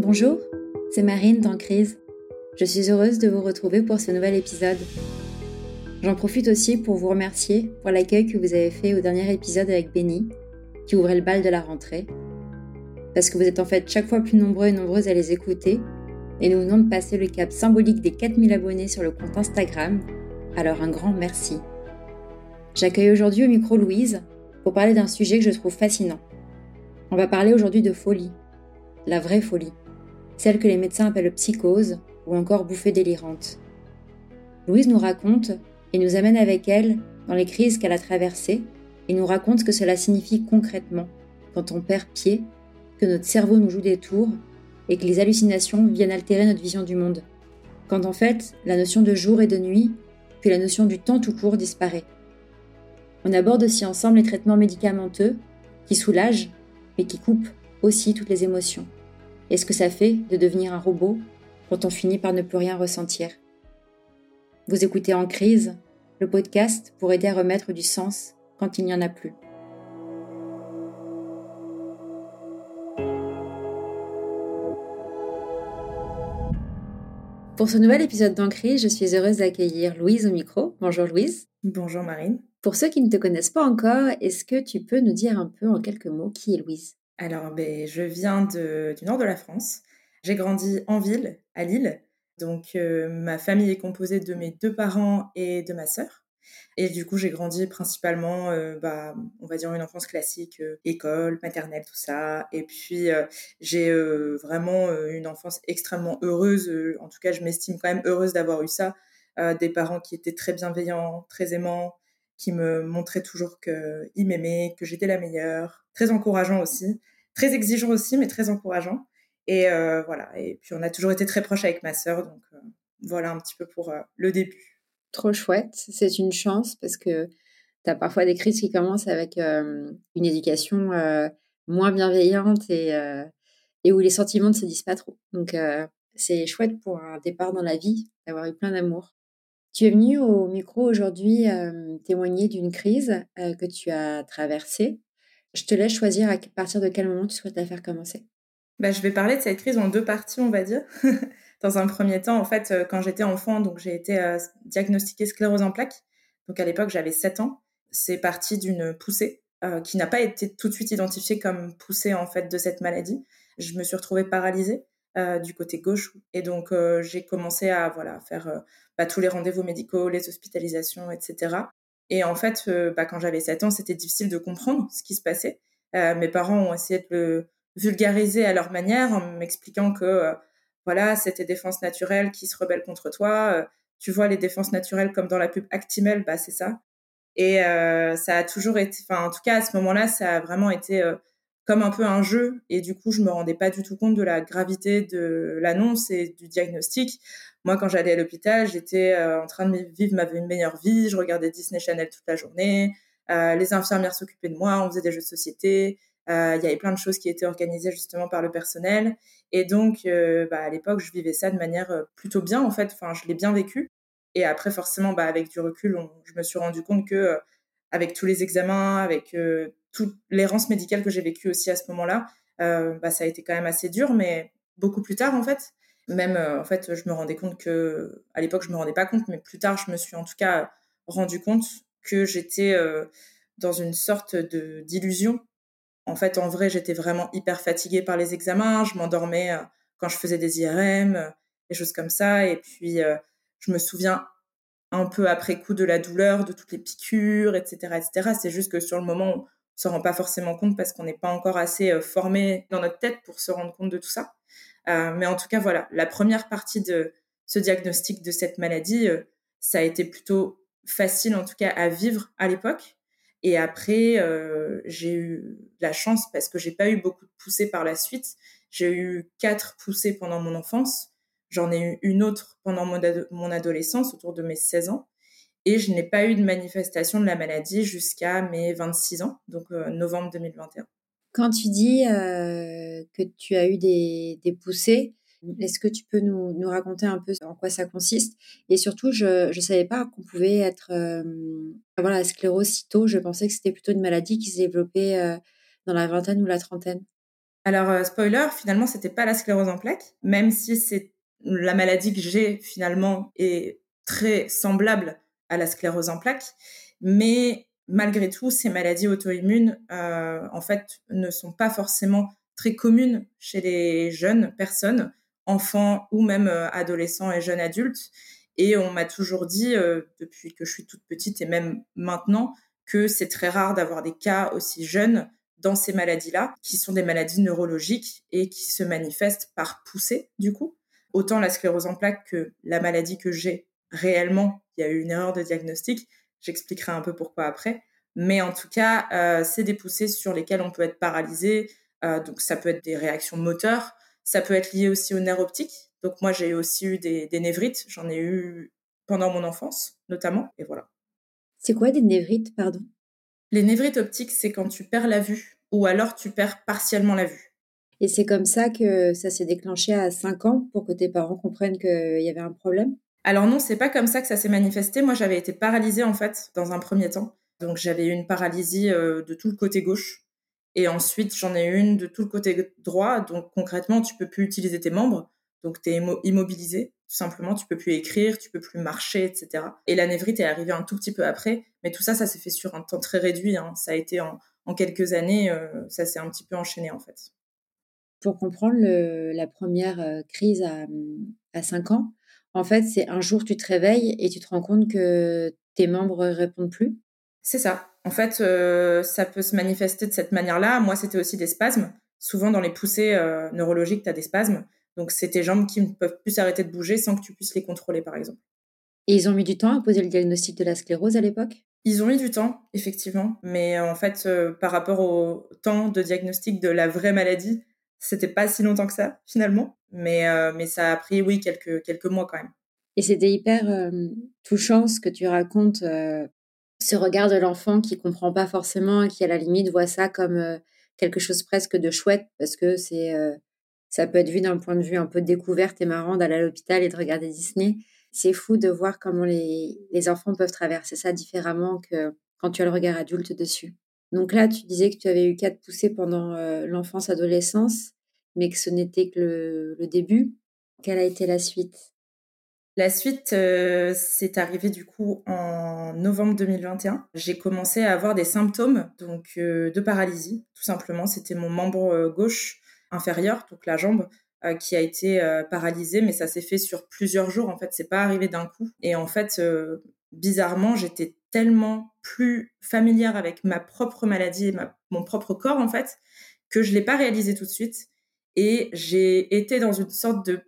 Bonjour, c'est Marine dans Crise. Je suis heureuse de vous retrouver pour ce nouvel épisode. J'en profite aussi pour vous remercier pour l'accueil que vous avez fait au dernier épisode avec Benny, qui ouvrait le bal de la rentrée. Parce que vous êtes en fait chaque fois plus nombreux et nombreuses à les écouter, et nous venons de passer le cap symbolique des 4000 abonnés sur le compte Instagram, alors un grand merci. J'accueille aujourd'hui au micro Louise pour parler d'un sujet que je trouve fascinant. On va parler aujourd'hui de folie, la vraie folie celle que les médecins appellent psychose ou encore bouffée délirante. Louise nous raconte et nous amène avec elle dans les crises qu'elle a traversées et nous raconte ce que cela signifie concrètement quand on perd pied, que notre cerveau nous joue des tours et que les hallucinations viennent altérer notre vision du monde. Quand en fait, la notion de jour et de nuit, puis la notion du temps tout court disparaît. On aborde aussi ensemble les traitements médicamenteux qui soulagent mais qui coupent aussi toutes les émotions et ce que ça fait de devenir un robot quand on finit par ne plus rien ressentir. Vous écoutez En crise, le podcast pour aider à remettre du sens quand il n'y en a plus. Pour ce nouvel épisode d'Encrise, je suis heureuse d'accueillir Louise au micro. Bonjour Louise. Bonjour Marine. Pour ceux qui ne te connaissent pas encore, est-ce que tu peux nous dire un peu en quelques mots qui est Louise? Alors, ben, je viens du nord de la France. J'ai grandi en ville, à Lille. Donc, euh, ma famille est composée de mes deux parents et de ma sœur. Et du coup, j'ai grandi principalement, euh, bah, on va dire une enfance classique, euh, école, maternelle, tout ça. Et puis, j'ai vraiment une enfance extrêmement heureuse. en tout cas, je m'estime quand même heureuse d'avoir eu ça. des parents qui étaient très bienveillants, très aimants, qui me montraient toujours qu'ils m'aimaient, que j'étais la meilleure. Très encourageant aussi. Très exigeant aussi, mais très encourageant. Et euh, voilà. Et puis, on a toujours été très proches avec ma sœur. Donc, euh, voilà un petit peu pour euh, le début. Trop chouette. C'est une chance parce que tu as parfois des crises qui commencent avec une éducation moins bienveillante et, et où les sentiments ne se disent pas trop. Donc, c'est chouette pour un départ dans la vie d'avoir eu plein d'amour. Tu es venu au micro aujourd'hui témoigner d'une crise que tu as traversée. Je te laisse choisir à partir de quel moment tu souhaites la faire commencer. Bah, je vais parler de cette crise en deux parties, on va dire. Dans un premier temps, en fait, quand j'étais enfant, donc j'ai été diagnostiquée sclérose en plaques. Donc à l'époque, j'avais 7 ans. C'est parti d'une poussée qui n'a pas été tout de suite identifiée comme poussée en fait de cette maladie. Je me suis retrouvée paralysée du côté gauche et donc j'ai commencé à voilà faire bah, tous les rendez-vous médicaux, les hospitalisations, etc. Et en fait, euh, bah, quand j'avais 7 ans, c'était difficile de comprendre ce qui se passait. Euh, mes parents ont essayé de le vulgariser à leur manière en m'expliquant que euh, voilà, c'était défense naturelle qui se rebelle contre toi. tu vois les défenses naturelles comme dans la pub Actimel, bah c'est ça. Et ça a toujours été, enfin en tout cas à ce moment-là, ça a vraiment été comme un peu un jeu. Et du coup, je me rendais pas du tout compte de la gravité de l'annonce et du diagnostic. Moi, quand j'allais à l'hôpital, j'étais euh, en train de vivre ma meilleure vie. Je regardais Disney Channel toute la journée. Euh, les infirmières s'occupaient de moi. On faisait des jeux de société. Euh, il y avait plein de choses qui étaient organisées justement par le personnel. Et donc, bah, à l'époque, je vivais ça de manière plutôt bien, en fait. Enfin, je l'ai bien vécu. Et après, forcément, bah, avec du recul, je me suis rendu compte que, avec tous les examens, avec toute l'errance médicale que j'ai vécue aussi à ce moment-là, bah, ça a été quand même assez dur, mais beaucoup plus tard, en fait. Même, euh, en fait, je me rendais compte que, à l'époque, je me rendais pas compte, mais plus tard, je me suis en tout cas rendu compte que j'étais euh, dans une sorte de d'illusion. En fait, en vrai, j'étais vraiment hyper fatiguée par les examens. Je m'endormais euh, quand je faisais des IRM, des choses comme ça. Et puis, je me souviens un peu après coup de la douleur, de toutes les piqûres, etc., etc. C'est juste que sur le moment, on se rend pas forcément compte parce qu'on n'est pas encore assez formé dans notre tête pour se rendre compte de tout ça. Euh, mais en tout cas, voilà, la première partie de ce diagnostic de cette maladie, euh, ça a été plutôt facile, en tout cas, à vivre à l'époque. Et après, euh, j'ai eu la chance parce que j'ai pas eu beaucoup de poussées par la suite. J'ai eu quatre poussées pendant mon enfance. J'en ai eu une autre pendant mon, adolescence, autour de mes 16 ans. Et je n'ai pas eu de manifestation de la maladie jusqu'à mes 26 ans, donc novembre 2021. Quand tu dis euh, que tu as eu des, poussées, est-ce que tu peux nous, raconter un peu en quoi ça consiste? Et surtout, je ne savais pas qu'on pouvait être euh, avoir la sclérose si tôt. Je pensais que c'était plutôt une maladie qui se développait euh, dans la vingtaine ou la trentaine. Alors, spoiler, finalement, c'était pas la sclérose en plaques, même si c'est la maladie que j'ai finalement est très semblable à la sclérose en plaques, mais malgré tout, ces maladies auto-immunes, euh, en fait, ne sont pas forcément très communes chez les jeunes personnes, enfants ou même euh, adolescents et jeunes adultes. Et on m'a toujours dit, euh, depuis que je suis toute petite et même maintenant, que c'est très rare d'avoir des cas aussi jeunes dans ces maladies-là, qui sont des maladies neurologiques et qui se manifestent par poussée, du coup. Autant la sclérose en plaques que la maladie que j'ai réellement, il y a eu une erreur de diagnostic, J'expliquerai un peu pourquoi après. Mais en tout cas, euh, c'est des poussées sur lesquelles on peut être paralysé. Euh, donc, ça peut être des réactions moteurs. Ça peut être lié aussi au nerf optique. Donc, moi, j'ai aussi eu des, des névrites. J'en ai eu pendant mon enfance, notamment. Et voilà. C'est quoi des névrites, pardon? Les névrites optiques, c'est quand tu perds la vue ou alors tu perds partiellement la vue. Et c'est comme ça que ça s'est déclenché à 5 ans pour que tes parents comprennent qu'il y avait un problème? Alors non, c'est pas comme ça que ça s'est manifesté. Moi, j'avais été paralysée en fait dans un premier temps. Donc j'avais eu une paralysie euh, de tout le côté gauche et ensuite j'en ai une de tout le côté droit. Donc concrètement, tu peux plus utiliser tes membres. Donc tu es immobilisé, tout simplement, tu peux plus écrire, tu peux plus marcher, etc. Et la névrite est arrivée un tout petit peu après, mais tout ça, ça s'est fait sur un temps très réduit. Hein. Ça a été en, quelques années, euh, ça s'est un petit peu enchaîné en fait. Pour comprendre la première euh, crise à, à 5 ans, en fait, c'est un jour tu te réveilles et tu te rends compte que tes membres répondent plus. C'est ça. En fait, euh, ça peut se manifester de cette manière-là. Moi, c'était aussi des spasmes. Souvent, dans les poussées euh, neurologiques, tu as des spasmes. Donc, c'est tes jambes qui ne peuvent plus s'arrêter de bouger sans que tu puisses les contrôler, par exemple. Et ils ont mis du temps à poser le diagnostic de la sclérose à l'époque? Ils ont mis du temps, effectivement. Mais en fait, euh, par rapport au temps de diagnostic de la vraie maladie, c'était pas si longtemps que ça, finalement. Mais, euh, mais ça a pris, oui, quelques, quelques mois quand même. Et c'était hyper euh, touchant ce que tu racontes, euh, ce regard de l'enfant qui comprend pas forcément et qui, à la limite, voit ça comme quelque chose presque de chouette parce que c'est ça peut être vu d'un point de vue un peu découverte et marrant d'aller à l'hôpital et de regarder Disney. C'est fou de voir comment les, les enfants peuvent traverser ça différemment que quand tu as le regard adulte dessus. Donc là, tu disais que tu avais eu quatre poussées pendant l'enfance-adolescence mais que ce n'était que le, début. Quelle a été la suite? La suite, euh, c'est arrivé du coup en novembre 2021. J'ai commencé à avoir des symptômes donc euh, de paralysie, tout simplement. C'était mon membre euh, gauche inférieur, donc la jambe, qui a été paralysée, mais ça s'est fait sur plusieurs jours. En fait, c'est pas arrivé d'un coup. Et en fait, bizarrement, j'étais tellement plus familière avec ma propre maladie et mon propre corps, en fait, que je l'ai pas réalisé tout de suite. Et j'ai été dans une sorte de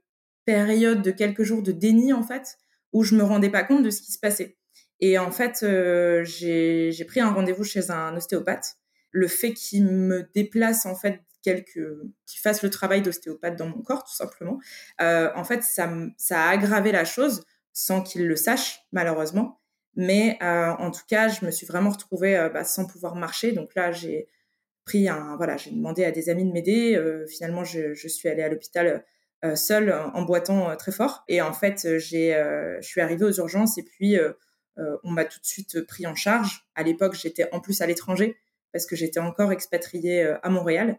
période de quelques jours de déni, en fait, où je me rendais pas compte de ce qui se passait. Et en fait, euh, j'ai pris un rendez-vous chez un ostéopathe. Le fait qu'il me déplace, en fait, quelques, qu'il fasse le travail d'ostéopathe dans mon corps, tout simplement, euh, en fait, ça, ça a aggravé la chose sans qu'il le sache, malheureusement. Mais euh, en tout cas, je me suis vraiment retrouvée bah, sans pouvoir marcher. Donc là, j'ai pris un voilà, j'ai demandé à des amis de m'aider. Euh, finalement, je, je, suis allée à l'hôpital euh, seule en boitant euh, très fort. Et en fait, j'ai, je suis arrivée aux urgences et puis on m'a tout de suite pris en charge. À l'époque, j'étais en plus à l'étranger parce que j'étais encore expatriée à Montréal.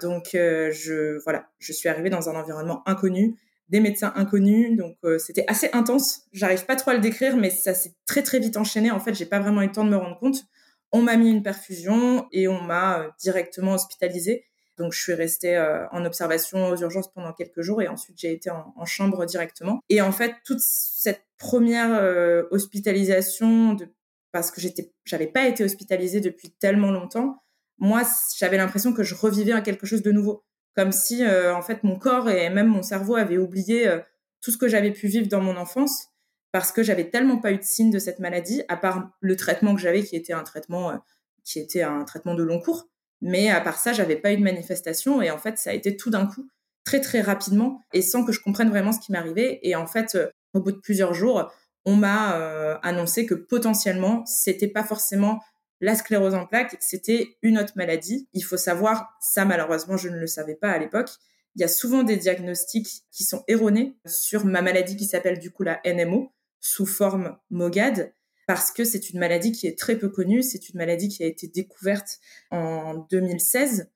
donc, je voilà, je suis arrivée dans un environnement inconnu des médecins inconnus. Donc c'était assez intense. J'arrive pas trop à le décrire, mais ça s'est très très vite enchaîné. En fait, j'ai pas vraiment eu le temps de me rendre compte. On m'a mis une perfusion et on m'a euh, directement hospitalisée. Donc je suis restée euh, en observation aux urgences pendant quelques jours et ensuite j'ai été en, chambre directement. Et en fait, toute cette première euh, hospitalisation, de, parce que j'avais pas été hospitalisée depuis tellement longtemps, moi j'avais l'impression que je revivais quelque chose de nouveau, comme si en fait mon corps et même mon cerveau avaient oublié tout ce que j'avais pu vivre dans mon enfance parce que j'avais tellement pas eu de signe de cette maladie, à part le traitement que j'avais, qui était un traitement, euh, qui était un traitement de long cours. Mais à part ça, j'avais pas eu de manifestation. Et en fait, ça a été tout d'un coup, très très rapidement, et sans que je comprenne vraiment ce qui m'arrivait. Et en fait, euh, au bout de plusieurs jours, on m'a euh, annoncé que potentiellement, c'était pas forcément la sclérose en plaques c'était une autre maladie. Il faut savoir, ça malheureusement, je ne le savais pas à l'époque. Il y a souvent des diagnostics qui sont erronés sur ma maladie qui s'appelle du coup la NMO, sous forme MOGAD parce que c'est une maladie qui est très peu connue. C'est une maladie qui a été découverte en 2016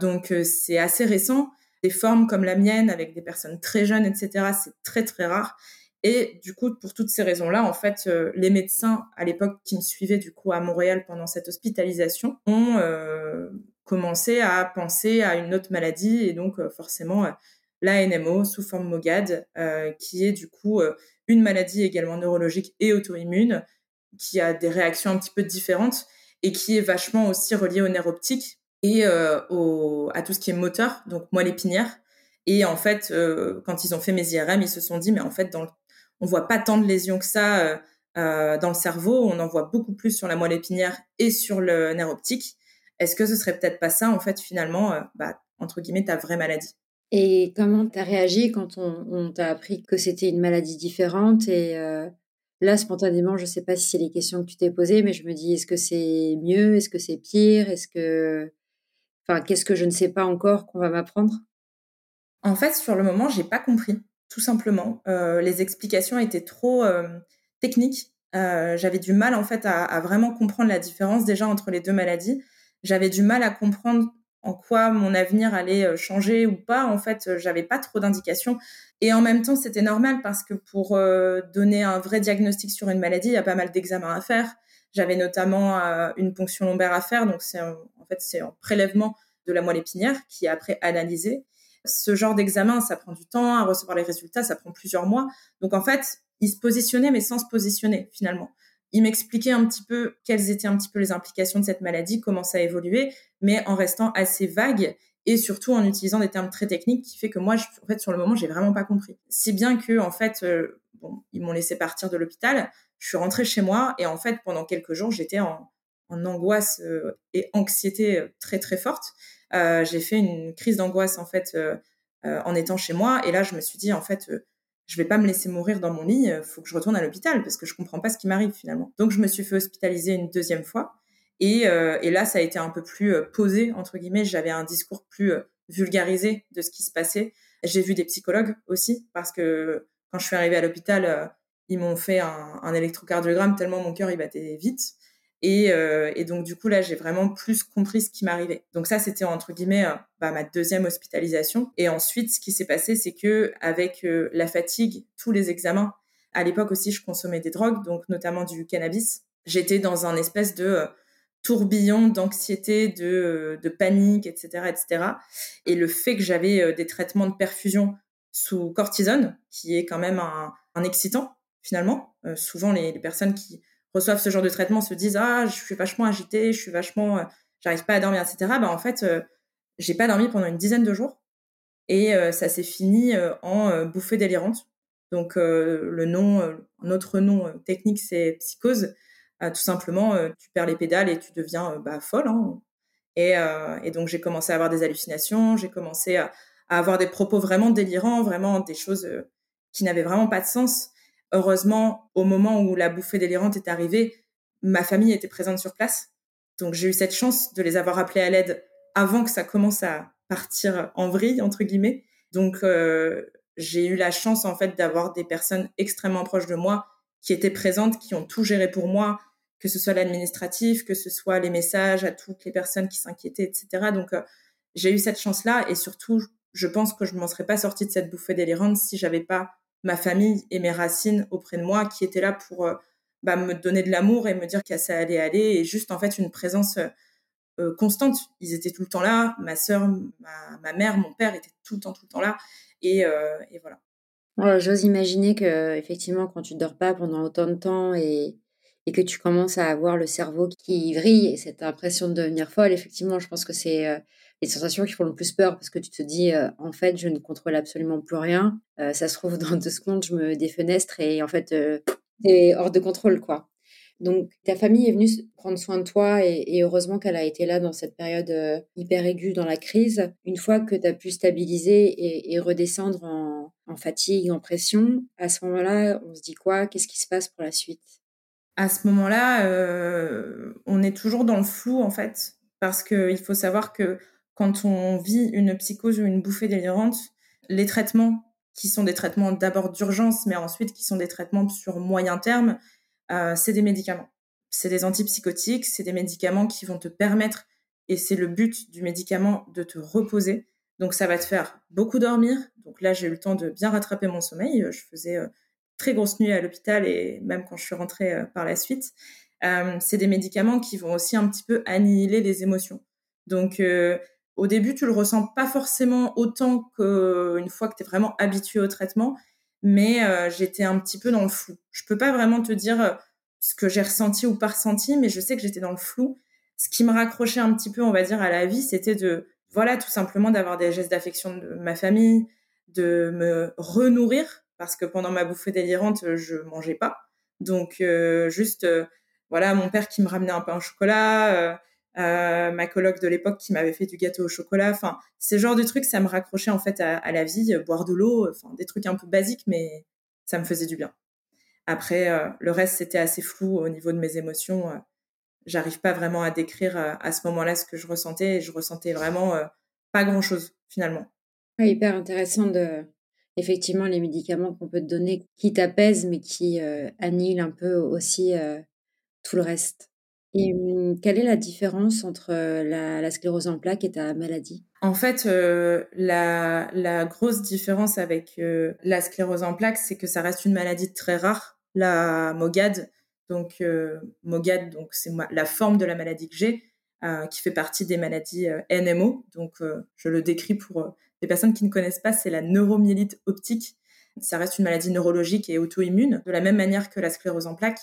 donc c'est assez récent. Des formes comme la mienne avec des personnes très jeunes, etc., c'est très très rare. Et du coup, pour toutes ces raisons-là, en fait, euh, les médecins à l'époque qui me suivaient du coup à Montréal pendant cette hospitalisation ont euh, commencé à penser à une autre maladie et donc euh, forcément la NMO sous forme MOGAD, qui est du coup une maladie également neurologique et auto-immune, qui a des réactions un petit peu différentes et qui est vachement aussi reliée au nerf optique et au, à tout ce qui est moteur, donc moelle épinière. Et en fait, quand ils ont fait mes IRM, ils se sont dit, mais en fait, dans le on voit pas tant de lésions que ça euh, euh, dans le cerveau. On en voit beaucoup plus sur la moelle épinière et sur le nerf optique. Est-ce que ce serait peut-être pas ça, en fait, finalement, euh, bah, entre guillemets, ta vraie maladie? Et comment tu as réagi quand on, t'a appris que c'était une maladie différente? Et là, spontanément, je sais pas si c'est les questions que tu t'es posées, mais je me dis, est-ce que c'est mieux? Est-ce que c'est pire? Est-ce que... Enfin, qu'est-ce que je ne sais pas encore qu'on va m'apprendre? En fait, sur le moment, j'ai pas compris tout simplement. Euh, les explications étaient trop euh, techniques. Euh, j'avais du mal en fait à, vraiment comprendre la différence déjà entre les deux maladies. J'avais du mal à comprendre en quoi mon avenir allait changer ou pas. En fait, j'avais pas trop d'indications. Et en même temps, c'était normal parce que pour donner un vrai diagnostic sur une maladie, il y a pas mal d'examens à faire. J'avais notamment une ponction lombaire à faire, donc c'est en fait c'est un prélèvement de la moelle épinière qui est après analysé ce genre d'examen, ça prend du temps à recevoir les résultats, ça prend plusieurs mois. Donc en fait, il se positionnait mais sans se positionner finalement. Il m'expliquait un petit peu quelles étaient un petit peu les implications de cette maladie, comment ça a évolué, mais en restant assez vague et surtout en utilisant des termes très techniques qui fait que moi, en fait, sur le moment, j'ai vraiment pas compris. Si bien que, en fait, euh, ils m'ont laissé partir de l'hôpital, je suis rentrée chez moi et en fait, pendant quelques jours, j'étais en, en angoisse euh, et anxiété euh, très très forte. Euh, j'ai fait une crise d'angoisse en fait euh, euh, en étant chez moi. Et là, je me suis dit en fait, je vais pas me laisser mourir dans mon lit. Il faut que je retourne à l'hôpital parce que je comprends pas ce qui m'arrive finalement. Donc, je me suis fait hospitaliser une deuxième fois. Et, et là, ça a été un peu plus posé entre guillemets. J'avais un discours plus vulgarisé de ce qui se passait. J'ai vu des psychologues aussi parce que quand je suis arrivée à l'hôpital, ils m'ont fait un, électrocardiogramme tellement mon cœur il battait vite. Et, euh, et, donc du coup là, j'ai vraiment plus compris ce qui m'arrivait. Donc ça, c'était entre guillemets euh, bah, ma deuxième hospitalisation. Et ensuite, ce qui s'est passé, c'est que avec euh, la fatigue, tous les examens, à l'époque aussi, je consommais des drogues, donc notamment du cannabis. J'étais dans un espèce de tourbillon d'anxiété, de, panique, etc., etc. Et le fait que j'avais des traitements de perfusion sous cortisone, qui est quand même un, excitant finalement. souvent, les personnes qui reçoivent ce genre de traitement se disent ah je suis vachement agitée, je suis vachement, euh, j'arrive pas à dormir, etc. Bah en fait, euh, j'ai pas dormi pendant une dizaine de jours et euh, ça s'est fini en bouffée délirante. Donc le nom, notre nom technique c'est psychose. tout simplement, tu perds les pédales et tu deviens bah, folle. Hein. Et, donc j'ai commencé à avoir des hallucinations, j'ai commencé à, avoir des propos vraiment délirants, vraiment des choses qui n'avaient vraiment pas de sens. Heureusement, au moment où la bouffée délirante est arrivée, ma famille était présente sur place. Donc j'ai eu cette chance de les avoir appelés à l'aide avant que ça commence à partir en vrille, entre guillemets. Donc euh, j'ai eu la chance en fait d'avoir des personnes extrêmement proches de moi qui étaient présentes, qui ont tout géré pour moi, que ce soit l'administratif, que ce soit les messages à toutes les personnes qui s'inquiétaient, etc. Donc euh, j'ai eu cette chance-là et surtout, je pense que je ne m'en serais pas sortie de cette bouffée délirante si j'avais pas ma famille et mes racines auprès de moi qui étaient là pour euh, bah, me donner de l'amour et me dire que ça allait aller et juste en fait une présence euh, euh, constante. Ils étaient tout le temps là. Ma sœur, ma, mère, mon père étaient tout le temps, tout le temps là. Et, voilà. J'ose imaginer que effectivement, quand tu dors pas pendant autant de temps et, et que tu commences à avoir le cerveau qui vrille et cette impression de devenir folle, effectivement, je pense que c'est les sensations qui font le plus peur parce que tu te dis euh, en fait je ne contrôle absolument plus rien. Euh, ça se trouve dans deux secondes je me défenestre et en fait euh, es hors de contrôle quoi. Donc ta famille est venue prendre soin de toi et, heureusement qu'elle a été là dans cette période euh, hyper aiguë dans la crise. Une fois que tu as pu stabiliser et, redescendre en, fatigue en pression à ce moment là on se dit quoi? Qu'est-ce qui se passe pour la suite? À ce moment là on est toujours dans le flou en fait parce qu'il faut savoir que quand on vit une psychose ou une bouffée délirante, les traitements qui sont des traitements d'abord d'urgence, mais ensuite qui sont des traitements sur moyen terme, euh, c'est des médicaments. C'est des antipsychotiques, c'est des médicaments qui vont te permettre et c'est le but du médicament de te reposer. Donc ça va te faire beaucoup dormir. Donc là, j'ai eu le temps de bien rattraper mon sommeil. Je faisais très grosses nuits à l'hôpital et même quand je suis rentrée par la suite. c'est des médicaments qui vont aussi un petit peu annihiler les émotions. Donc au début, tu le ressens pas forcément autant qu'une fois que tu es vraiment habitué au traitement, mais euh, j'étais un petit peu dans le flou. Je peux pas vraiment te dire euh, ce que j'ai ressenti ou pas ressenti, mais je sais que j'étais dans le flou. Ce qui me raccrochait un petit peu, on va dire, à la vie, c'était de, voilà, tout simplement d'avoir des gestes d'affection de ma famille, de me renourrir, parce que pendant ma bouffée délirante, je mangeais pas. Donc, euh, juste, voilà, mon père qui me ramenait un pain au chocolat, euh, ma coloc de l'époque qui m'avait fait du gâteau au chocolat. Enfin, ce genre de trucs, ça me raccrochait en fait à, la vie, euh, boire de l'eau, enfin des trucs un peu basiques, mais ça me faisait du bien. Après, euh, le reste c'était assez flou au niveau de mes émotions. J'arrive pas vraiment à décrire à ce moment-là ce que je ressentais. Je ressentais vraiment pas grand-chose finalement. hyper intéressant de effectivement les médicaments qu'on peut te donner qui t'apaisent mais qui annihilent un peu aussi tout le reste. Et mmh, quelle est la différence entre la, sclérose en plaques et ta maladie? En fait, la, la, grosse différence avec la sclérose en plaques, c'est que ça reste une maladie très rare, la MOGAD. Donc, MOGAD, donc c'est la forme de la maladie que j'ai, qui fait partie des maladies NMO. Donc, je le décris pour les personnes qui ne connaissent pas, c'est la neuromyélite optique. Ça reste une maladie neurologique et auto-immune, de la même manière que la sclérose en plaques.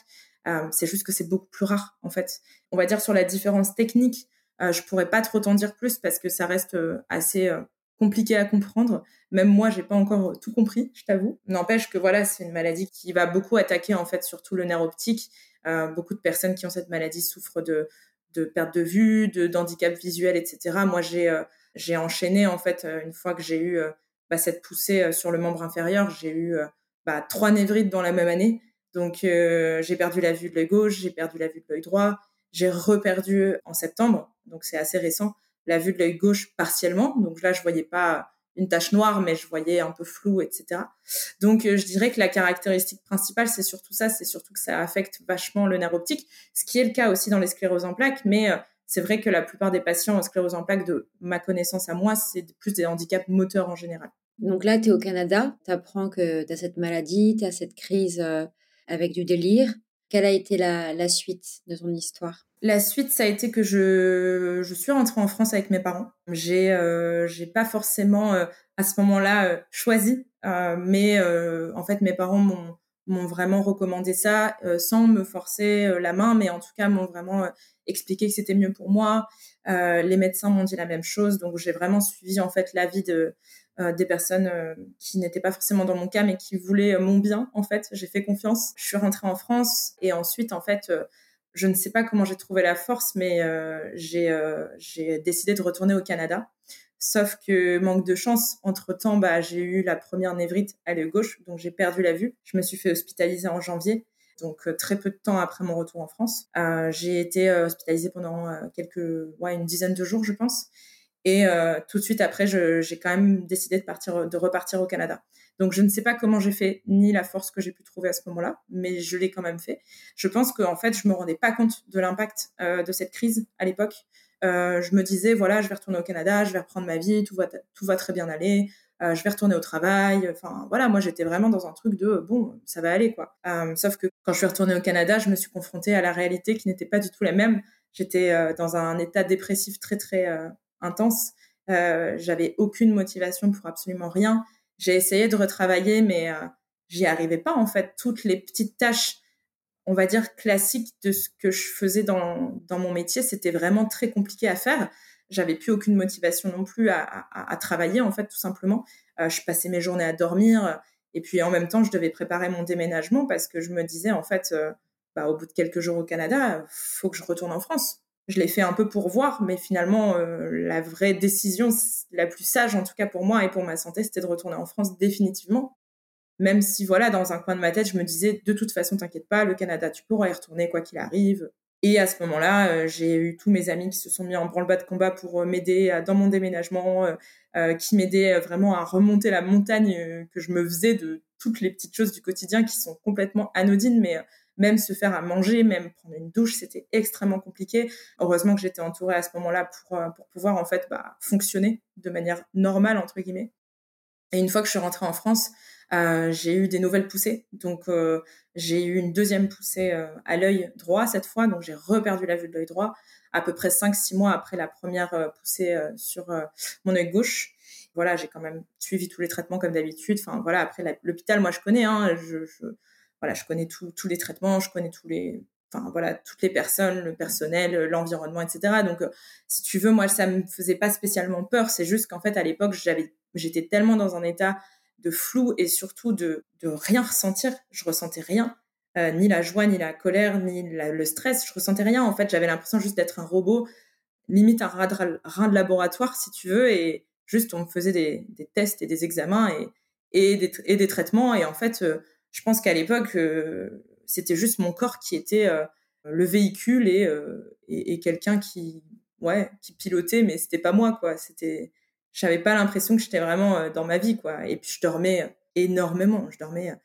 Euh, c'est juste que c'est beaucoup plus rare, en fait. On va dire sur la différence technique, euh, je pourrais pas trop t'en dire plus parce que ça reste euh, assez compliqué à comprendre. Même moi, j'ai pas encore tout compris, je t'avoue. N'empêche que voilà, c'est une maladie qui va beaucoup attaquer en fait surtout le nerf optique. beaucoup de personnes qui ont cette maladie souffrent de, de perte de vue, de d'handicap visuel, etc. Moi, j'ai j'ai enchaîné en fait une fois que j'ai eu bah, cette poussée sur le membre inférieur, j'ai eu bah, trois névrites dans la même année. Donc euh, j'ai perdu la vue de l'œil gauche, j'ai perdu la vue de l'œil droit, j'ai reperdu en septembre, donc c'est assez récent, la vue de l'œil gauche partiellement. Donc là je voyais pas une tache noire, mais je voyais un peu flou, etc. Donc euh, je dirais que la caractéristique principale c'est surtout ça, c'est surtout que ça affecte vachement le nerf optique, ce qui est le cas aussi dans les scléroses en plaques, mais euh, c'est vrai que la plupart des patients en sclérose en plaques, de ma connaissance à moi, c'est plus des handicaps moteurs en général. Donc là, tu es au Canada, tu apprends que tu as cette maladie, tu as cette crise avec du délire. Quelle a été la, suite de ton histoire? La suite, ça a été que je, je suis rentrée en France avec mes parents. J'ai euh, j'ai pas forcément euh, à ce moment-là euh, choisi, mais en fait mes parents m'ont m'ont vraiment recommandé ça sans me forcer la main, mais en tout cas m'ont vraiment expliqué que c'était mieux pour moi. les médecins m'ont dit la même chose, donc j'ai vraiment suivi en fait l'avis de euh, des personnes euh, qui n'étaient pas forcément dans mon cas, mais qui voulaient euh, mon bien, en fait. J'ai fait confiance. Je suis rentrée en France et ensuite, en fait, je ne sais pas comment j'ai trouvé la force, mais j'ai décidé de retourner au Canada. Sauf que manque de chance, entre-temps, bah, j'ai eu la première névrite à l'œil gauche, donc j'ai perdu la vue. Je me suis fait hospitaliser en janvier, donc très peu de temps après mon retour en France. j'ai été hospitalisée pendant quelques, ouais, une dizaine de jours, je pense. Et euh, tout de suite après, j'ai quand même décidé de partir, de repartir au Canada. Donc je ne sais pas comment j'ai fait, ni la force que j'ai pu trouver à ce moment-là, mais je l'ai quand même fait. Je pense qu'en fait, je me rendais pas compte de l'impact euh, de cette crise à l'époque. Euh, je me disais voilà, je vais retourner au Canada, je vais reprendre ma vie, tout va tout va très bien aller. Euh, je vais retourner au travail. Enfin, voilà, moi, j'étais vraiment dans un truc de bon, ça va aller, quoi. Euh, sauf que quand je suis retournée au Canada, je me suis confrontée à la réalité qui n'était pas du tout la même. J'étais euh, dans un état dépressif très, très intense. Euh, j'avais aucune motivation pour absolument rien. J'ai essayé de retravailler, mais euh, j'y arrivais pas en fait. Toutes les petites tâches, on va dire classiques de ce que je faisais dans, dans mon métier, c'était vraiment très compliqué à faire. J'avais plus aucune motivation non plus à, travailler en fait, tout simplement. Euh, je passais mes journées à dormir et puis en même temps, je devais préparer mon déménagement parce que je me disais en fait, bah, au bout de quelques jours au Canada, faut que je retourne en France je l'ai fait un peu pour voir, mais finalement, euh, la vraie décision, la plus sage en tout cas pour moi et pour ma santé, c'était de retourner en France définitivement. Même si, voilà, dans un coin de ma tête, je me disais, de toute façon, t'inquiète pas, le Canada, tu pourras y retourner quoi qu'il arrive. Et à ce moment-là, euh, j'ai eu tous mes amis qui se sont mis en branle-bas de combat pour euh, m'aider dans mon déménagement, qui m'aidaient vraiment à remonter la montagne que je me faisais de toutes les petites choses du quotidien qui sont complètement anodines, mais même se faire à manger, même prendre une douche, c'était extrêmement compliqué. Heureusement que j'étais entourée à ce moment-là pour, pour pouvoir en fait bah, fonctionner de manière normale entre guillemets. Et une fois que je suis rentrée en France, euh, j'ai eu des nouvelles poussées. Donc, euh, j'ai eu une deuxième poussée euh, à l'œil droit cette fois. Donc, j'ai reperdu la vue de l'œil droit à peu près 5-6 mois après la première poussée sur mon œil gauche. Voilà, j'ai quand même suivi tous les traitements comme d'habitude. Enfin, voilà, après l'hôpital, moi, je connais. Hein, je, voilà, je connais tous les traitements, je connais tous les, enfin voilà, toutes les personnes, le personnel, l'environnement, etc. Donc, si tu veux, moi, ça me faisait pas spécialement peur. C'est juste qu'en fait, à l'époque, j'avais, j'étais tellement dans un état de flou et surtout de, de rien ressentir. Je ressentais rien, euh, ni la joie, ni la colère, ni le stress. Je ressentais rien. En fait, j'avais l'impression juste d'être un robot, limite un rein de laboratoire, si tu veux, et juste on me faisait des, des tests et des examens et, et, des, et des traitements. Et en fait, euh, je pense qu'à l'époque, euh, c'était juste mon corps qui était le véhicule et, et, et quelqu'un qui, ouais, qui pilotait, mais c'était pas moi, quoi. C'était j'avais pas l'impression que j'étais vraiment euh, dans ma vie, quoi. Et puis je dormais euh, énormément. Je dormais euh,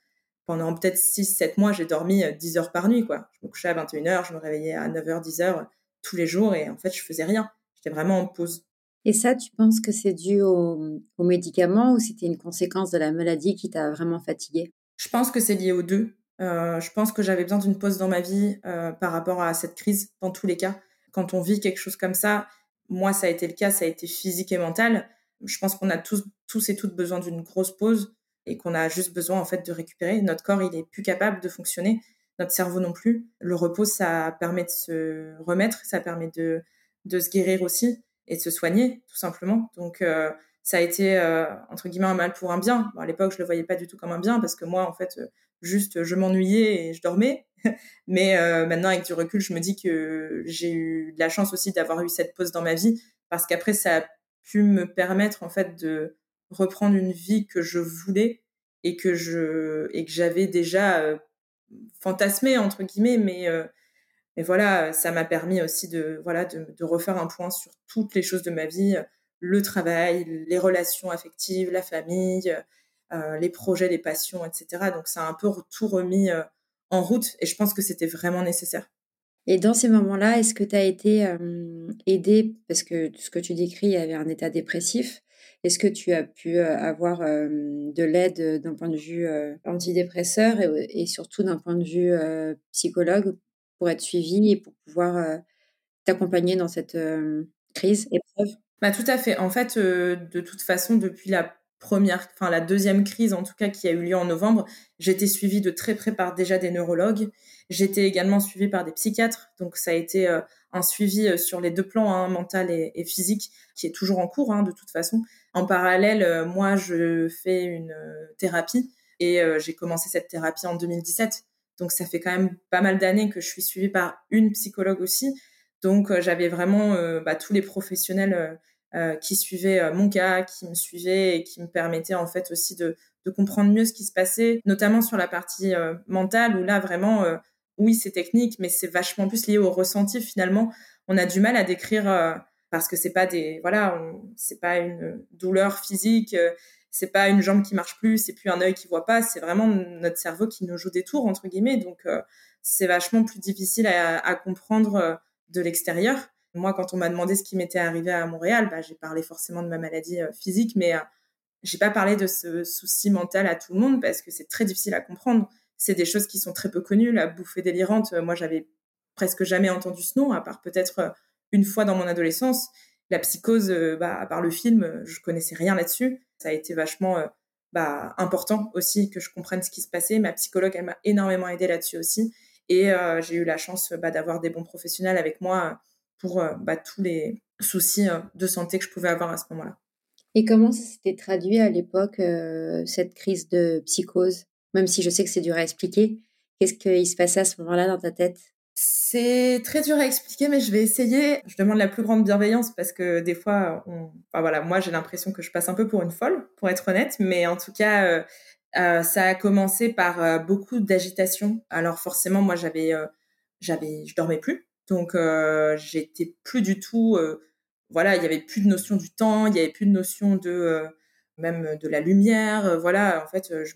pendant peut-être 6-7 mois, j'ai dormi 10 heures par nuit, quoi. Je me couchais à 21h, je me réveillais à 9h, 10h tous les jours et en fait, je faisais rien. J'étais vraiment en pause. Et ça, tu penses que c'est dû aux, médicaments ou c'était une conséquence de la maladie qui t'a vraiment fatiguée? Je pense que c'est lié aux deux. je pense que j'avais besoin d'une pause dans ma vie par rapport à cette crise, dans tous les cas. Quand on vit quelque chose comme ça, moi, ça a été le cas, ça a été physique et mental je pense qu'on a tous, tous et toutes besoin d'une grosse pause et qu'on a juste besoin en fait de récupérer. Notre corps, il est plus capable de fonctionner, notre cerveau non plus. Le repos, ça permet de se remettre, ça permet de, de se guérir aussi et de se soigner, tout simplement. Donc, euh, ça a été, euh, entre guillemets, un mal pour un bien. à l'époque, je le voyais pas du tout comme un bien parce que moi, en fait, juste, je m'ennuyais et je dormais. Mais euh, maintenant, avec du recul, je me dis que j'ai eu de la chance aussi d'avoir eu cette pause dans ma vie parce qu'après, ça a pu me permettre en fait de reprendre une vie que je voulais et que je et que j'avais déjà euh, fantasmé entre guillemets mais euh, mais voilà ça m'a permis aussi de voilà de, de, refaire un point sur toutes les choses de ma vie le travail les relations affectives la famille euh, les projets les passions etc donc ça a un peu tout remis en route et je pense que c'était vraiment nécessaire. Et dans ces moments-là, est-ce que tu as été euh, aidée, parce que ce que tu décris, il y avait un état dépressif, est-ce que tu as pu avoir de l'aide d'un point de vue antidépresseur et, surtout d'un point de vue psychologue pour être suivi et pour pouvoir t'accompagner dans cette crise, épreuve? Bah, Tout à fait. En fait, de toute façon, depuis la première, enfin la deuxième crise en tout cas qui a eu lieu en novembre, j'étais suivie de très près par déjà des neurologues. J'étais également suivie par des psychiatres, donc ça a été euh, un suivi euh, sur les deux plans, hein, mental et, physique, qui est toujours en cours hein, de toute façon. En parallèle, euh, moi, je fais une thérapie et j'ai commencé cette thérapie en 2017. Donc ça fait quand même pas mal d'années que je suis suivie par une psychologue aussi. Donc j'avais vraiment bah, tous les professionnels qui suivaient mon cas, qui me suivaient et qui me permettaient en fait aussi de, de comprendre mieux ce qui se passait, notamment sur la partie mentale où là vraiment oui, c'est technique, mais c'est vachement plus lié au ressenti finalement. On a du mal à décrire euh, parce que c'est pas des voilà, c'est pas une douleur physique, euh, c'est pas une jambe qui marche plus, c'est plus un œil qui voit pas, c'est vraiment notre cerveau qui nous joue des tours entre guillemets. Donc euh, c'est vachement plus difficile à, comprendre de l'extérieur. Moi, quand on m'a demandé ce qui m'était arrivé à Montréal, bah, j'ai parlé forcément de ma maladie physique, mais j'ai pas parlé de ce souci mental à tout le monde parce que c'est très difficile à comprendre c'est des choses qui sont très peu connues. La bouffée délirante, euh, moi, j'avais presque jamais entendu ce nom, à part peut-être euh, une fois dans mon adolescence. La psychose, euh, bah, à part le film, je connaissais rien là-dessus. Ça a été vachement bah, important aussi que je comprenne ce qui se passait. Ma psychologue, elle m'a énormément aidé là-dessus aussi. Et j'ai eu la chance bah, d'avoir des bons professionnels avec moi pour bah, tous les soucis de santé que je pouvais avoir à ce moment-là. Et comment ça s'était traduit à l'époque, cette crise de psychose? Même si je sais que c'est dur à expliquer. Qu'est-ce qu'il se passait à ce moment-là dans ta tête? C'est très dur à expliquer, mais je vais essayer. Je demande la plus grande bienveillance parce que des fois, on... voilà, moi j'ai l'impression que je passe un peu pour une folle, pour être honnête. Mais en tout cas, euh, euh, ça a commencé par euh, beaucoup d'agitation. Alors forcément, moi j'avais, j'avais, je dormais plus, donc j'étais plus du tout. voilà, il y avait plus de notion du temps, il y avait plus de notion de même de la lumière. voilà, en fait, je,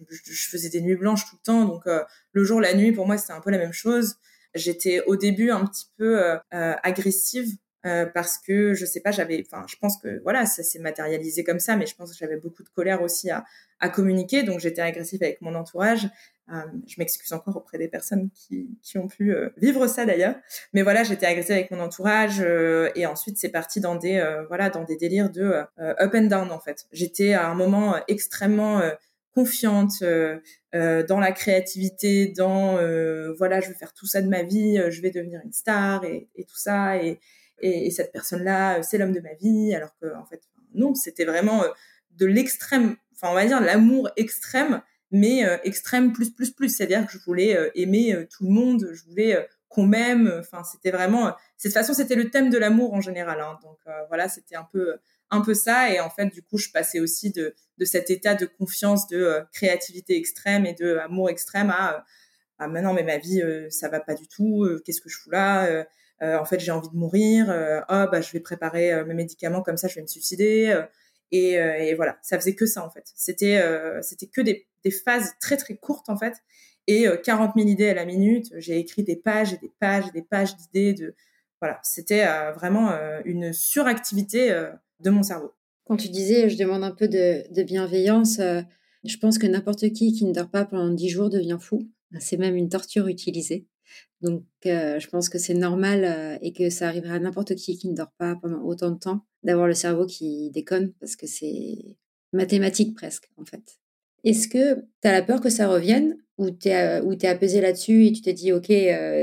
faisais des nuits blanches tout le temps. Donc, le jour, la nuit, pour moi, c'était un peu la même chose. J'étais au début un petit peu agressive euh, parce que je sais pas, j'avais, enfin, je pense que voilà, ça s'est matérialisé comme ça, mais je pense que j'avais beaucoup de colère aussi à communiquer, donc j'étais agressive avec mon entourage. Euh, je m'excuse encore auprès des personnes qui, qui ont pu euh, vivre ça d'ailleurs, mais voilà, j'étais agressive avec mon entourage euh, et ensuite c'est parti dans des voilà dans des délires de up and down en fait. J'étais à un moment extrêmement confiante dans la créativité, dans voilà, je vais faire tout ça de ma vie, je vais devenir une star et, et tout ça et et, cette personne-là, euh, c'est l'homme de ma vie, alors que en fait, non, c'était vraiment euh, de l'extrême, enfin on va dire l'amour extrême, mais euh, extrême plus plus plus, c'est-à-dire que je voulais aimer tout le monde, je voulais qu'on m'aime, enfin c'était vraiment, cette façon c'était le thème de l'amour en général, hein. donc voilà, c'était un peu un peu ça, et en fait du coup je passais aussi de cet état de confiance, de créativité extrême et de amour extrême à, à maintenant mais ma vie ça va pas du tout, qu'est-ce que je fous là euh, en fait j'ai envie de mourir, euh, oh bah je vais préparer euh, mes médicaments comme ça je vais me suicider et, et voilà ça faisait que ça en fait. C'était c'était que des, phases très très courtes en fait et 40 000 idées à la minute. J'ai écrit des pages et des pages et des pages d'idées. De voilà, c'était vraiment une suractivité de mon cerveau. Quand tu disais, je demande un peu de, de bienveillance, je pense que n'importe qui qui ne dort pas pendant 10 jours devient fou. C'est même une torture utilisée. Donc, euh, je pense que c'est normal euh, et que ça arriverait à n'importe qui qui ne dort pas pendant autant de temps d'avoir le cerveau qui déconne parce que c'est mathématique presque, en fait. Est-ce que tu as la peur que ça revienne ou tu es, euh, apaisé là-dessus et tu t'es dit, OK,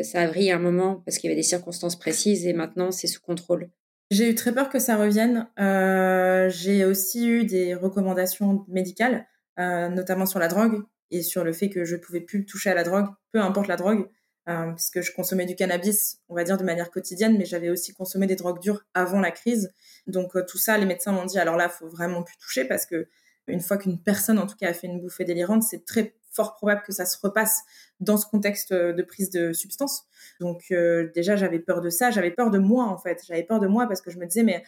ça a vrillé un moment parce qu'il y avait des circonstances précises et maintenant c'est sous contrôle? J'ai eu très peur que ça revienne. J'ai aussi eu des recommandations médicales, notamment sur la drogue et sur le fait que je ne pouvais plus toucher à la drogue, peu importe la drogue. Euh, parce que je consommais du cannabis, on va dire de manière quotidienne, mais j'avais aussi consommé des drogues dures avant la crise. Donc euh, tout ça, les médecins m'ont dit alors là, faut vraiment plus toucher parce que une fois qu'une personne, en tout cas, a fait une bouffée délirante, c'est très fort probable que ça se repasse dans ce contexte de prise de substance. Donc euh, déjà, j'avais peur de ça, j'avais peur de moi en fait, j'avais peur de moi parce que je me disais mais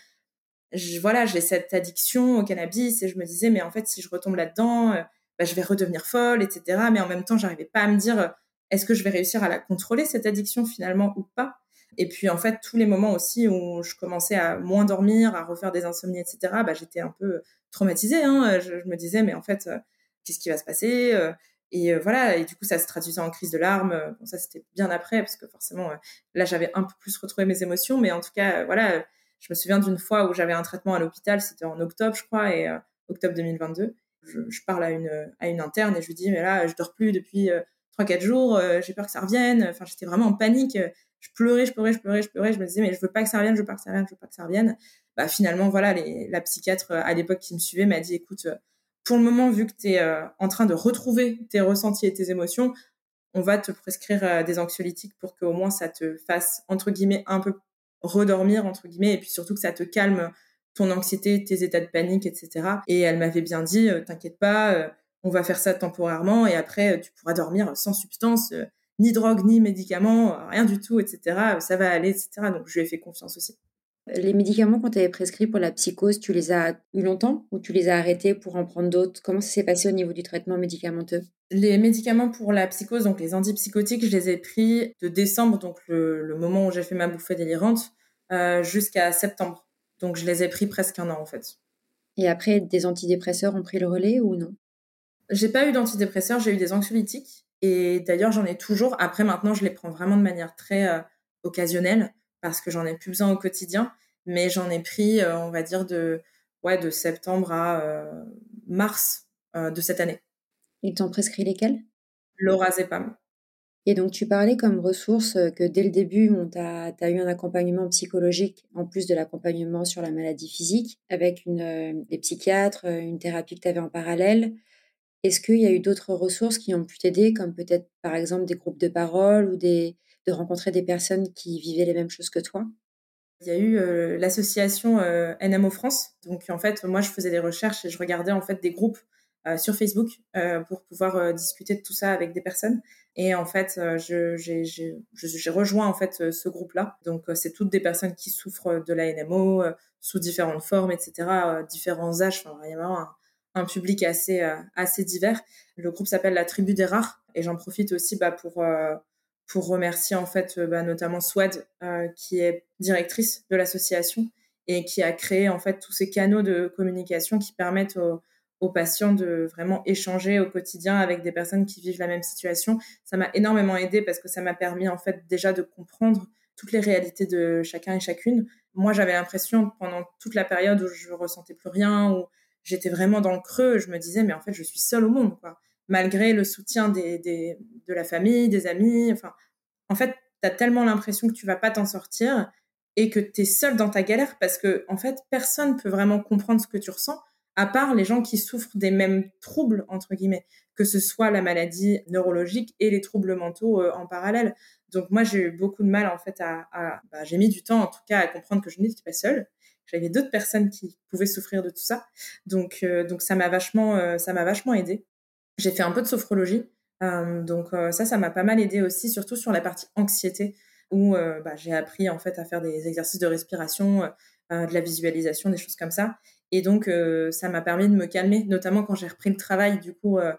voilà, j'ai cette addiction au cannabis et je me disais mais en fait si je retombe là-dedans, bah, je vais redevenir folle, etc. Mais en même temps, j'arrivais pas à me dire est-ce que je vais réussir à la contrôler, cette addiction finalement ou pas? Et puis en fait, tous les moments aussi où je commençais à moins dormir, à refaire des insomnies, etc., bah, j'étais un peu traumatisée. Hein. Je, me disais, mais en fait, euh, qu'est-ce qui va se passer euh, et euh, voilà, et du coup, ça se traduisait en crise de larmes. Ça, c'était bien après, parce que forcément, là, j'avais un peu plus retrouvé mes émotions. Mais en tout cas, voilà, je me souviens d'une fois où j'avais un traitement à l'hôpital, c'était en octobre, je crois, et octobre 2022. Je, parle à une, à une interne et je lui dis, mais là, je dors plus depuis trois quatre jours, euh, j'ai peur que ça revienne. Enfin, j'étais vraiment en panique. Je pleurais, je pleurais, je pleurais, je pleurais. Je me disais mais je veux pas que ça revienne, je veux pas que ça revienne, je veux pas que ça revienne. Bah finalement voilà, les, la psychiatre euh, à l'époque qui me suivait m'a dit écoute, euh, pour le moment vu que tu es en train de retrouver tes ressentis et tes émotions, on va te prescrire des anxiolytiques pour qu'au moins ça te fasse entre guillemets un peu redormir entre guillemets et puis surtout que ça te calme ton anxiété, tes états de panique, etc. Et elle m'avait bien dit, t'inquiète pas, on va faire ça temporairement et après tu pourras dormir sans substance, euh, ni drogue, ni médicaments, euh, rien du tout, etc. Ça va aller, etc. Donc je lui ai fait confiance aussi. Les médicaments qu'on t'avait prescrits pour la psychose, tu les as eu longtemps ou tu les as arrêtés pour en prendre d'autres? Comment ça s'est passé au niveau du traitement médicamenteux? Les médicaments pour la psychose, donc les antipsychotiques, je les ai pris de décembre, donc le, moment où j'ai fait ma bouffée délirante, euh, jusqu'à septembre. Donc je les ai pris presque un an en fait. Et après, des antidépresseurs ont pris le relais ou non? J'ai pas eu d'antidépresseurs, j'ai eu des anxiolytiques. Et d'ailleurs, j'en ai toujours. Après, maintenant, je les prends vraiment de manière très euh, occasionnelle parce que j'en ai plus besoin au quotidien. Mais j'en ai pris, euh, on va dire, de, ouais, de septembre à euh, mars de cette année. Ils t'ont prescrit lesquels? Lorazepam. Et donc, tu parlais comme ressource que dès le début, tu as, eu un accompagnement psychologique en plus de l'accompagnement sur la maladie physique, avec une, des psychiatres, une thérapie que tu avais en parallèle. Est-ce qu'il y a eu d'autres ressources qui ont pu t'aider, comme peut-être par exemple des groupes de parole ou de rencontrer des personnes qui vivaient les mêmes choses que toi? Il y a eu l'association NMO France. Donc en fait, moi je faisais des recherches et je regardais en fait des groupes sur Facebook pour pouvoir discuter de tout ça avec des personnes. Et en fait, j'ai rejoint en fait ce groupe-là. Donc c'est toutes des personnes qui souffrent de la NMO sous différentes formes, etc., différents âges. Enfin, vraiment un public assez, assez divers. Le groupe s'appelle La Tribu des Rares et j'en profite aussi bah, pour, pour remercier en fait bah, notamment Swad qui est directrice de l'association et qui a créé en fait tous ces canaux de communication qui permettent aux, aux patients de vraiment échanger au quotidien avec des personnes qui vivent la même situation. Ça m'a énormément aidé parce que ça m'a permis en fait déjà de comprendre toutes les réalités de chacun et chacune. Moi, j'avais l'impression pendant toute la période où je ressentais plus rien, où j'étais vraiment dans le creux, je me disais mais en fait je suis seule au monde quoi. Malgré le soutien des, des de la famille, des amis, enfin en fait, tu as tellement l'impression que tu vas pas t'en sortir et que tu es seule dans ta galère parce que en fait, personne peut vraiment comprendre ce que tu ressens à part les gens qui souffrent des mêmes troubles, entre guillemets, que ce soit la maladie neurologique et les troubles mentaux euh, en parallèle. Donc moi, j'ai eu beaucoup de mal, en fait, à... Bah, j'ai mis du temps, en tout cas, à comprendre que je n'étais pas seule. J'avais d'autres personnes qui pouvaient souffrir de tout ça. Donc, euh, donc ça m'a vachement, euh, ça m'a vachement aidé. J'ai fait un peu de sophrologie. donc ça, ça m'a pas mal aidé aussi, surtout sur la partie anxiété, où bah, j'ai appris, en fait, à faire des exercices de respiration, de la visualisation, des choses comme ça. Et donc, euh, ça m'a permis de me calmer, notamment quand j'ai repris le travail, du coup, euh,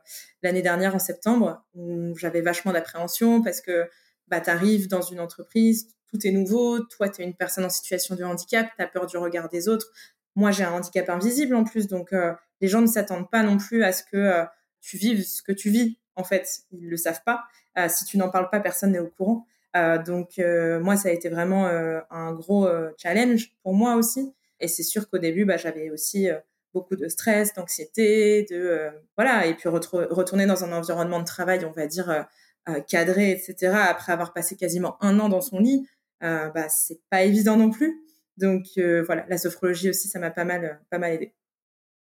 l'année dernière en septembre, où j'avais vachement d'appréhension parce que bah, tu arrives dans une entreprise, tout est nouveau, toi, tu es une personne en situation de handicap, tu as peur du regard des autres. Moi, j'ai un handicap invisible en plus, donc euh, les gens ne s'attendent pas non plus à ce que tu vives ce que tu vis. En fait, ils le savent pas. si tu n'en parles pas, personne n'est au courant. donc, moi, ça a été vraiment un gros challenge pour moi aussi. Et c'est sûr qu'au début, bah, j'avais aussi euh, beaucoup de stress, d'anxiété, de euh, voilà, et puis retourner dans un environnement de travail, on va dire euh, cadré, etc. Après avoir passé quasiment un an dans son lit, bah c'est pas évident non plus. Donc voilà, la sophrologie aussi, ça m'a pas mal, pas mal aidé.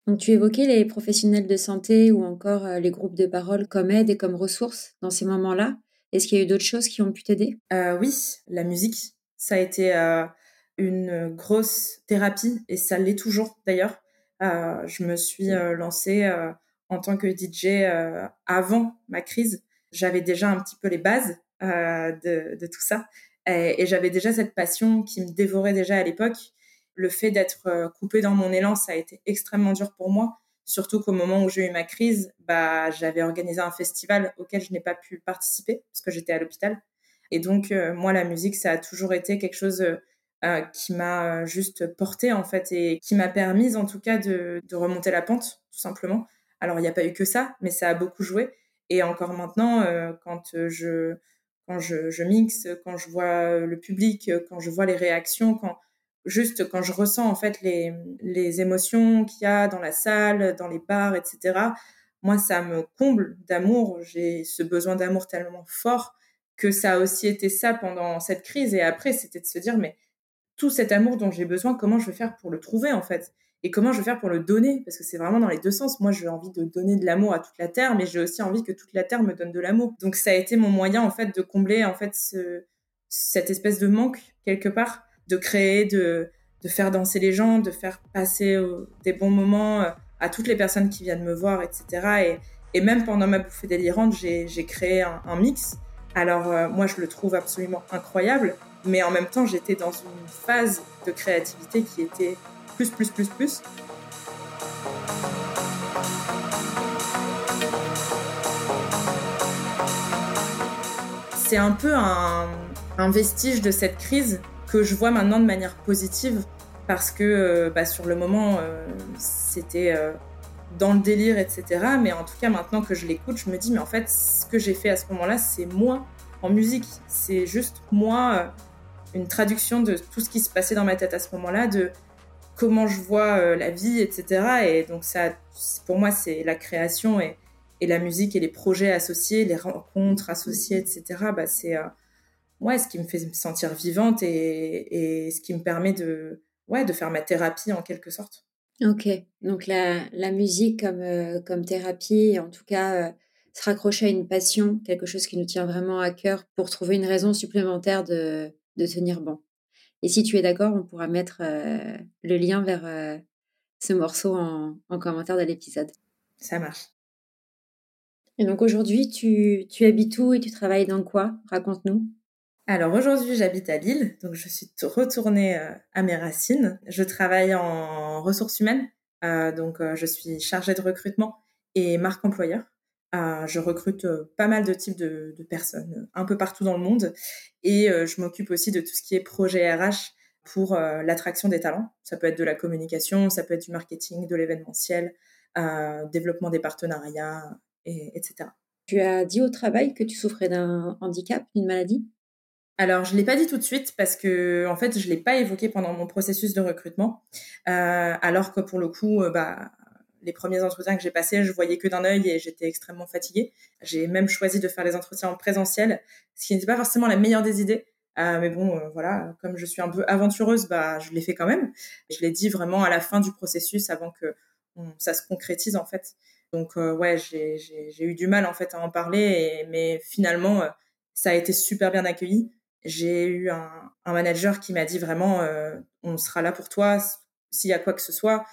Donc, tu évoquais les professionnels de santé ou encore les groupes de parole comme aide et comme ressources dans ces moments-là. Est-ce qu'il y a eu d'autres choses qui ont pu t'aider? Oui, la musique. Ça a été une grosse thérapie et ça l'est toujours d'ailleurs. Euh, je me suis euh, lancée euh, en tant que DJ avant ma crise. J'avais déjà un petit peu les bases de, de, tout ça et, j'avais déjà cette passion qui me dévorait déjà à l'époque. Le fait d'être coupée dans mon élan, ça a été extrêmement dur pour moi. Surtout qu'au moment où j'ai eu ma crise, bah, j'avais organisé un festival auquel je n'ai pas pu participer parce que j'étais à l'hôpital. Et donc, moi, la musique, ça a toujours été quelque chose euh, qui m'a euh, juste porté en fait et qui m'a permise en tout cas de, remonter la pente tout simplement. Alors il n'y a pas eu que ça, mais ça a beaucoup joué. Et encore maintenant, euh, quand je quand je, mixe, quand je vois le public, quand je vois les réactions, quand juste quand je ressens en fait les, les émotions qu'il y a dans la salle, dans les bars, etc. Moi, ça me comble d'amour. J'ai ce besoin d'amour tellement fort que ça a aussi été ça pendant cette crise. Et après, c'était de se dire, mais tout cet amour dont j'ai besoin, comment je vais faire pour le trouver en fait? Et comment je vais faire pour le donner? Parce que c'est vraiment dans les deux sens. Moi, j'ai envie de donner de l'amour à toute la terre, mais j'ai aussi envie que toute la terre me donne de l'amour. Donc ça a été mon moyen en fait de combler en fait ce, cette espèce de manque quelque part, de créer, de, de faire danser les gens, de faire passer euh, des bons moments euh, à toutes les personnes qui viennent me voir, etc. Et, même pendant ma bouffée délirante, j'ai créé un, un, mix. Alors euh, moi, je le trouve absolument incroyable mais en même temps, j'étais dans une phase de créativité qui était plus, plus, plus, plus. C'est un peu un, vestige de cette crise que je vois maintenant de manière positive parce que euh, bah, sur le moment, euh, c'était euh, dans le délire, etc. Mais en tout cas, maintenant que je l'écoute, je me dis, mais en fait, ce que j'ai fait à ce moment-là, c'est moi en musique. C'est juste moi une traduction de tout ce qui se passait dans ma tête à ce moment-là, de comment je vois euh, la vie, etc. Et donc ça, pour moi, c'est la création et, la musique et les projets associés, les rencontres associées, etc. Bah, c'est euh, ouais, ce qui me fait me sentir vivante et, ce qui me permet de, ouais, de faire ma thérapie en quelque sorte. Ok, donc la, la musique comme, euh, comme thérapie, en tout cas, se raccrocher à une passion, quelque chose qui nous tient vraiment à cœur pour trouver une raison supplémentaire de, de tenir bon. Et si tu es d'accord, on pourra mettre euh, le lien vers euh, ce morceau en, commentaire de l'épisode. Ça marche. Et donc aujourd'hui, tu, tu habites où et tu travailles dans quoi? Raconte-nous. Alors aujourd'hui, j'habite à Lille, donc je suis retournée euh, à mes racines. Je travaille en ressources humaines donc, je suis chargée de recrutement et marque employeur. Je recrute pas mal de types de, de, personnes un peu partout dans le monde et je m'occupe aussi de tout ce qui est projet RH pour l'attraction des talents. Ça peut être de la communication, ça peut être du marketing, de l'événementiel, développement des partenariats, et, etc. Tu as dit au travail que tu souffrais d'un handicap, d'une maladie? Alors, je l'ai pas dit tout de suite parce que, en fait, je l'ai pas évoqué pendant mon processus de recrutement. Euh, alors que pour le coup, euh, bah, les premiers entretiens que j'ai passés, je voyais que d'un œil et j'étais extrêmement fatiguée. J'ai même choisi de faire les entretiens en présentiel, ce qui n'était pas forcément la meilleure des idées. Euh, mais bon, euh, voilà, comme je suis un peu aventureuse, bah, je l'ai fait quand même. Je l'ai dit vraiment à la fin du processus, avant que ça se concrétise en fait. Donc euh, ouais, j'ai eu du mal en fait à en parler, mais finalement, ça a été super bien accueilli j'ai eu un, un, manager qui m'a dit vraiment euh, on sera là pour toi s'il y a quoi que ce soit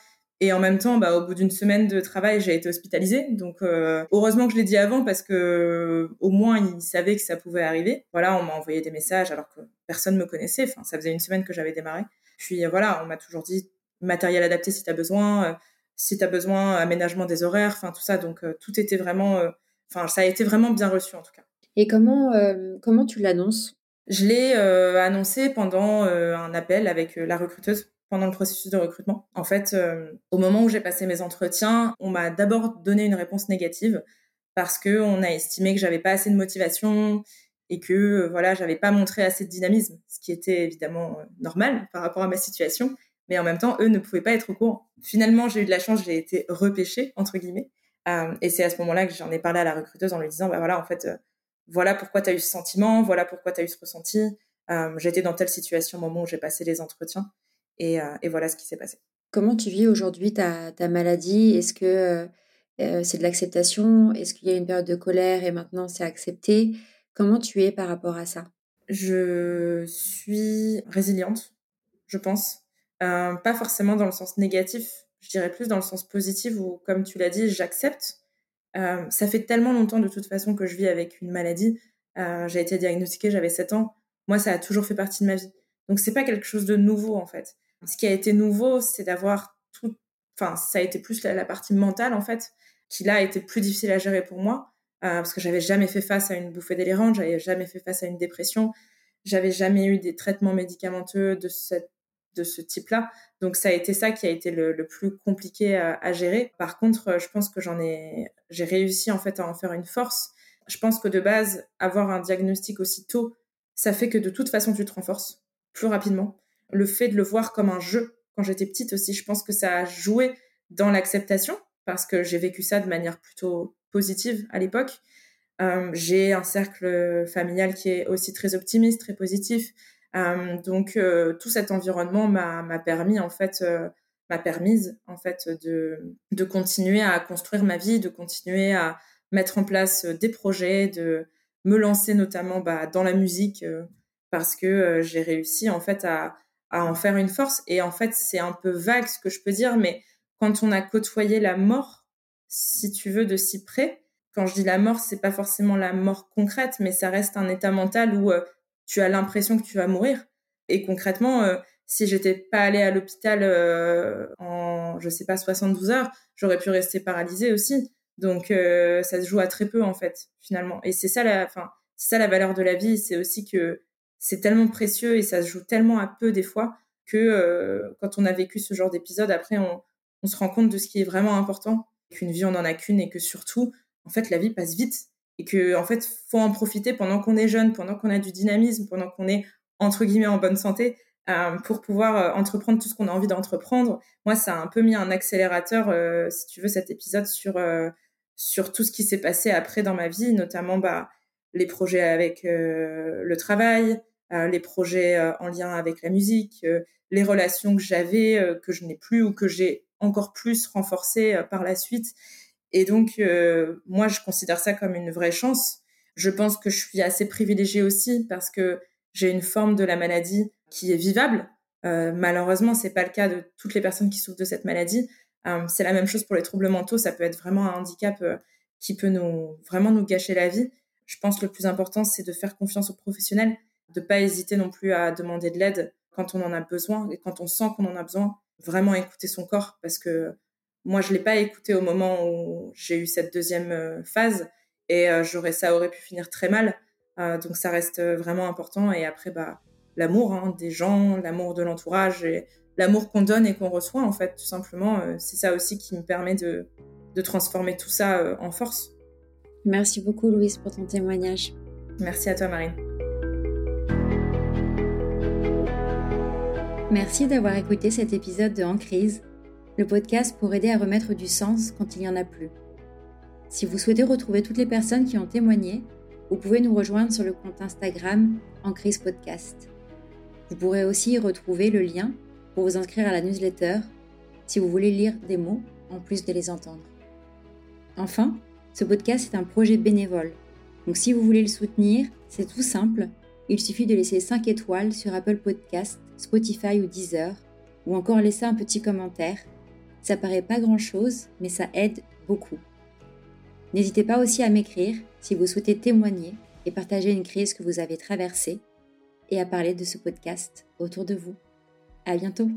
et en même temps bah, au bout d'une semaine de travail j'ai été hospitalisée. Donc euh, heureusement que je l'ai dit avant parce que au moins il savait que ça pouvait arriver. Voilà on m'a envoyé des messages alors que personne me connaissait. Enfin ça faisait une semaine que j'avais démarré. Puis voilà on m'a toujours dit matériel adapté si tu as besoin euh, si tu as besoin aménagement des horaires enfin tout ça. Donc tout était vraiment enfin ça a été vraiment bien reçu en tout cas. Et comment comment tu l'annonces? Je l'ai euh, annoncé pendant euh, un appel avec euh, la recruteuse pendant le processus de recrutement. En fait, au moment où j'ai passé mes entretiens, on m'a d'abord donné une réponse négative parce que on a estimé que j'avais pas assez de motivation et que voilà, j'avais pas montré assez de dynamisme, ce qui était évidemment normal par rapport à ma situation, mais en même temps, eux ne pouvaient pas être au courant. Finalement, j'ai eu de la chance, j'ai été repêchée entre guillemets, et c'est à ce moment-là que j'en ai parlé à la recruteuse en lui disant bah voilà, en fait voilà pourquoi tu as eu ce sentiment, voilà pourquoi tu as eu ce ressenti. Euh, j'étais dans telle situation au moment où j'ai passé les entretiens et, euh, et voilà ce qui s'est passé. Comment tu vis aujourd'hui ta, ta, maladie? Est-ce que euh, c'est de l'acceptation? Est-ce qu'il y a une période de colère et maintenant c'est accepté? Comment tu es par rapport à ça? Je suis résiliente, je pense. pas forcément dans le sens négatif, je dirais plus dans le sens positif où, comme tu l'as dit, j'accepte euh, ça fait tellement longtemps de toute façon que je vis avec une maladie. Euh, j'ai été diagnostiquée, j'avais 7 ans. Moi, ça a toujours fait partie de ma vie. Donc, c'est pas quelque chose de nouveau, en fait. Ce qui a été nouveau, c'est d'avoir tout. Enfin, ça a été plus la, partie mentale, en fait, qui là a été plus difficile à gérer pour moi. Euh, parce que j'avais jamais fait face à une bouffée délirante, j'avais jamais fait face à une dépression, j'avais jamais eu des traitements médicamenteux de ce type-là. Donc ça a été ça qui a été le, plus compliqué à, gérer. Par contre, je pense que j'en ai, j'ai réussi en fait à en faire une force. Je pense que de base, avoir un diagnostic aussi tôt, ça fait que de toute façon tu te renforces plus rapidement. Le fait de le voir comme un jeu, quand j'étais petite aussi, je pense que ça a joué dans l'acceptation parce que j'ai vécu ça de manière plutôt positive à l'époque. Euh, j'ai un cercle familial qui est aussi très optimiste, très positif. Euh, donc euh, tout cet environnement m'a permis en fait m'a permise en fait de, de continuer à construire ma vie, de continuer à mettre en place des projets, de me lancer notamment bah, dans la musique parce que j'ai réussi en fait à, à, en faire une force. Et en fait, c'est un peu vague ce que je peux dire, mais quand on a côtoyé la mort, si tu veux, de si près, quand je dis la mort, c'est pas forcément la mort concrète, mais ça reste un état mental où tu as l'impression que tu vas mourir. Et concrètement, euh, si j'étais pas allée à l'hôpital euh, en, je sais pas, 72 heures, j'aurais pu rester paralysée aussi. Donc, euh, ça se joue à très peu, en fait, finalement. Et c'est ça la, enfin, c'est ça la valeur de la vie. C'est aussi que c'est tellement précieux et ça se joue tellement à peu des fois que quand on a vécu ce genre d'épisode, après, on, on se rend compte de ce qui est vraiment important, qu'une vie, on en a qu'une et que surtout, en fait, la vie passe vite et que en fait faut en profiter pendant qu'on est jeune, pendant qu'on a du dynamisme, pendant qu'on est entre guillemets en bonne santé euh, pour pouvoir euh, entreprendre tout ce qu'on a envie d'entreprendre. Moi, ça a un peu mis un accélérateur, euh, si tu veux, cet épisode sur sur tout ce qui s'est passé après dans ma vie, notamment bah, les projets avec le travail, les projets en lien avec la musique, les relations que j'avais que je n'ai plus ou que j'ai encore plus renforcées par la suite. Et donc, euh, moi, je considère ça comme une vraie chance. Je pense que je suis assez privilégiée aussi parce que j'ai une forme de la maladie qui est vivable. Euh, malheureusement, c'est pas le cas de toutes les personnes qui souffrent de cette maladie. Euh, c'est la même chose pour les troubles mentaux. Ça peut être vraiment un handicap euh, qui peut nous vraiment nous gâcher la vie. Je pense que le plus important, c'est de faire confiance aux professionnels, de pas hésiter non plus à demander de l'aide quand on en a besoin et quand on sent qu'on en a besoin. Vraiment écouter son corps parce que Moi, je l'ai pas écouté au moment où j'ai eu cette deuxième phase et j'aurais ça aurait pu finir très mal. donc ça reste vraiment important. Et après, bah l'amour hein, des gens, l'amour de l'entourage et l'amour qu'on donne et qu'on reçoit en fait, tout simplement. c'est ça aussi qui me permet de de transformer tout ça en force. Merci beaucoup Louise pour ton témoignage. Merci à toi Marine. Merci d'avoir écouté cet épisode de En crise, le podcast pour aider à remettre du sens quand il n'y en a plus. Si vous souhaitez retrouver toutes les personnes qui ont témoigné, vous pouvez nous rejoindre sur le compte Instagram En crise podcast. Vous pourrez aussi y retrouver le lien pour vous inscrire à la newsletter si vous voulez lire des mots en plus de les entendre. Enfin, ce podcast est un projet bénévole. Donc si vous voulez le soutenir, c'est tout simple. Il suffit de laisser 5 étoiles sur Apple Podcast, Spotify ou Deezer, ou encore laisser un petit commentaire. Ça paraît pas grand-chose, mais ça aide beaucoup. N'hésitez pas aussi à m'écrire si vous souhaitez témoigner et partager une crise que vous avez traversée et à parler de ce podcast autour de vous. À bientôt!